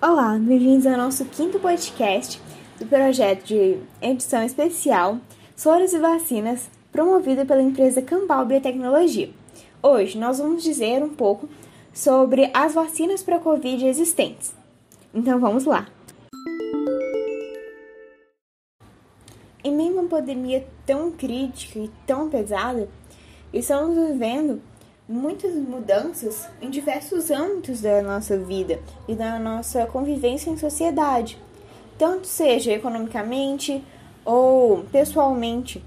Olá, bem-vindos ao nosso quinto podcast do projeto de edição especial Soros e Vacinas, promovido pela empresa Campbell Biotecnologia. Hoje nós vamos dizer um pouco sobre as vacinas para a Covid existentes. Então vamos lá! Em meio a uma pandemia tão crítica e tão pesada, estamos vivendo muitas mudanças em diversos âmbitos da nossa vida e da nossa convivência em sociedade, tanto seja economicamente ou pessoalmente.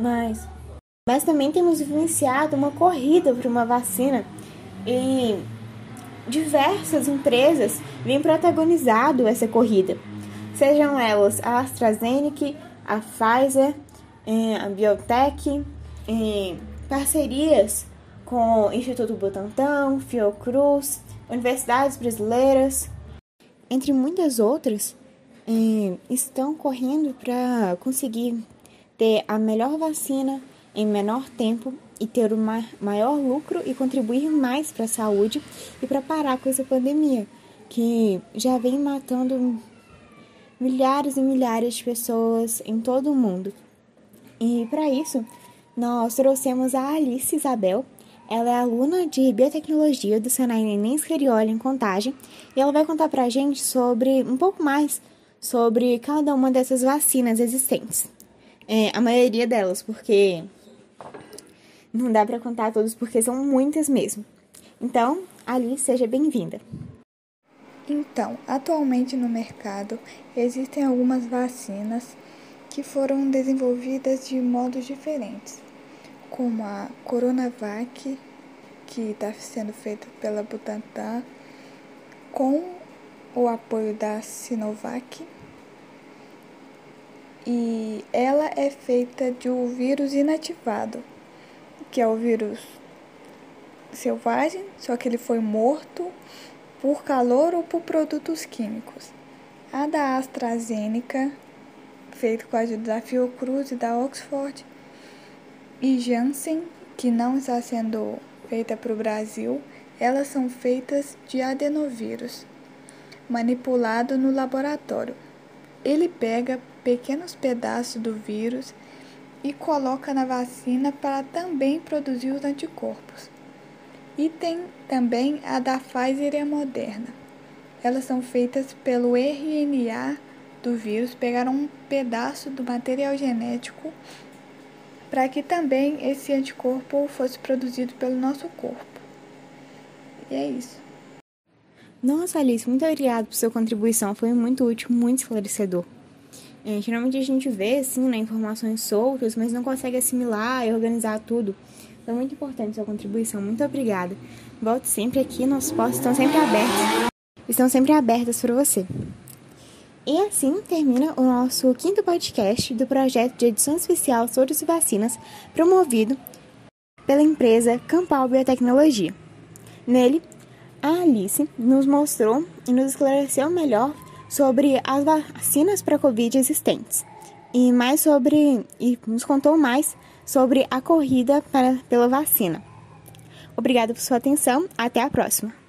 Mas, mas também temos vivenciado uma corrida por uma vacina e diversas empresas vêm protagonizado essa corrida, sejam elas a AstraZeneca, a Pfizer, eh, a Biotech, eh, parcerias com o Instituto Butantan, Fiocruz, universidades brasileiras, entre muitas outras, estão correndo para conseguir ter a melhor vacina em menor tempo e ter o maior lucro e contribuir mais para a saúde e para parar com essa pandemia que já vem matando milhares e milhares de pessoas em todo o mundo. E para isso, nós trouxemos a Alice Isabel, ela é aluna de biotecnologia do Senai Neném Escarioli em Contagem e ela vai contar pra gente sobre um pouco mais sobre cada uma dessas vacinas existentes. É, a maioria delas, porque não dá para contar todas porque são muitas mesmo. Então, Ali, seja bem-vinda. Então, atualmente no mercado existem algumas vacinas que foram desenvolvidas de modos diferentes como a Coronavac, que está sendo feita pela Butantan, com o apoio da Sinovac. E ela é feita de um vírus inativado, que é o vírus selvagem, só que ele foi morto por calor ou por produtos químicos. A da AstraZeneca, feita com a ajuda da Fiocruz e da Oxford, e Janssen, que não está sendo feita para o Brasil, elas são feitas de adenovírus, manipulado no laboratório. Ele pega pequenos pedaços do vírus e coloca na vacina para também produzir os anticorpos. E tem também a da Pfizer e a Moderna. Elas são feitas pelo RNA do vírus, pegaram um pedaço do material genético para que também esse anticorpo fosse produzido pelo nosso corpo. E é isso. Nossa, Alice, muito obrigada por sua contribuição. Foi muito útil, muito esclarecedor. É, geralmente a gente vê, assim, né, informações soltas, mas não consegue assimilar e organizar tudo. Então, muito importante sua contribuição. Muito obrigada. Volte sempre aqui, nossos postos estão sempre abertos. Estão sempre abertas para você. E assim termina o nosso quinto podcast do projeto de edição especial Soros e Vacinas, promovido pela empresa Campal Biotecnologia. Nele, a Alice nos mostrou e nos esclareceu melhor sobre as vacinas para Covid existentes e mais sobre e nos contou mais sobre a corrida para, pela vacina. Obrigada por sua atenção, até a próxima.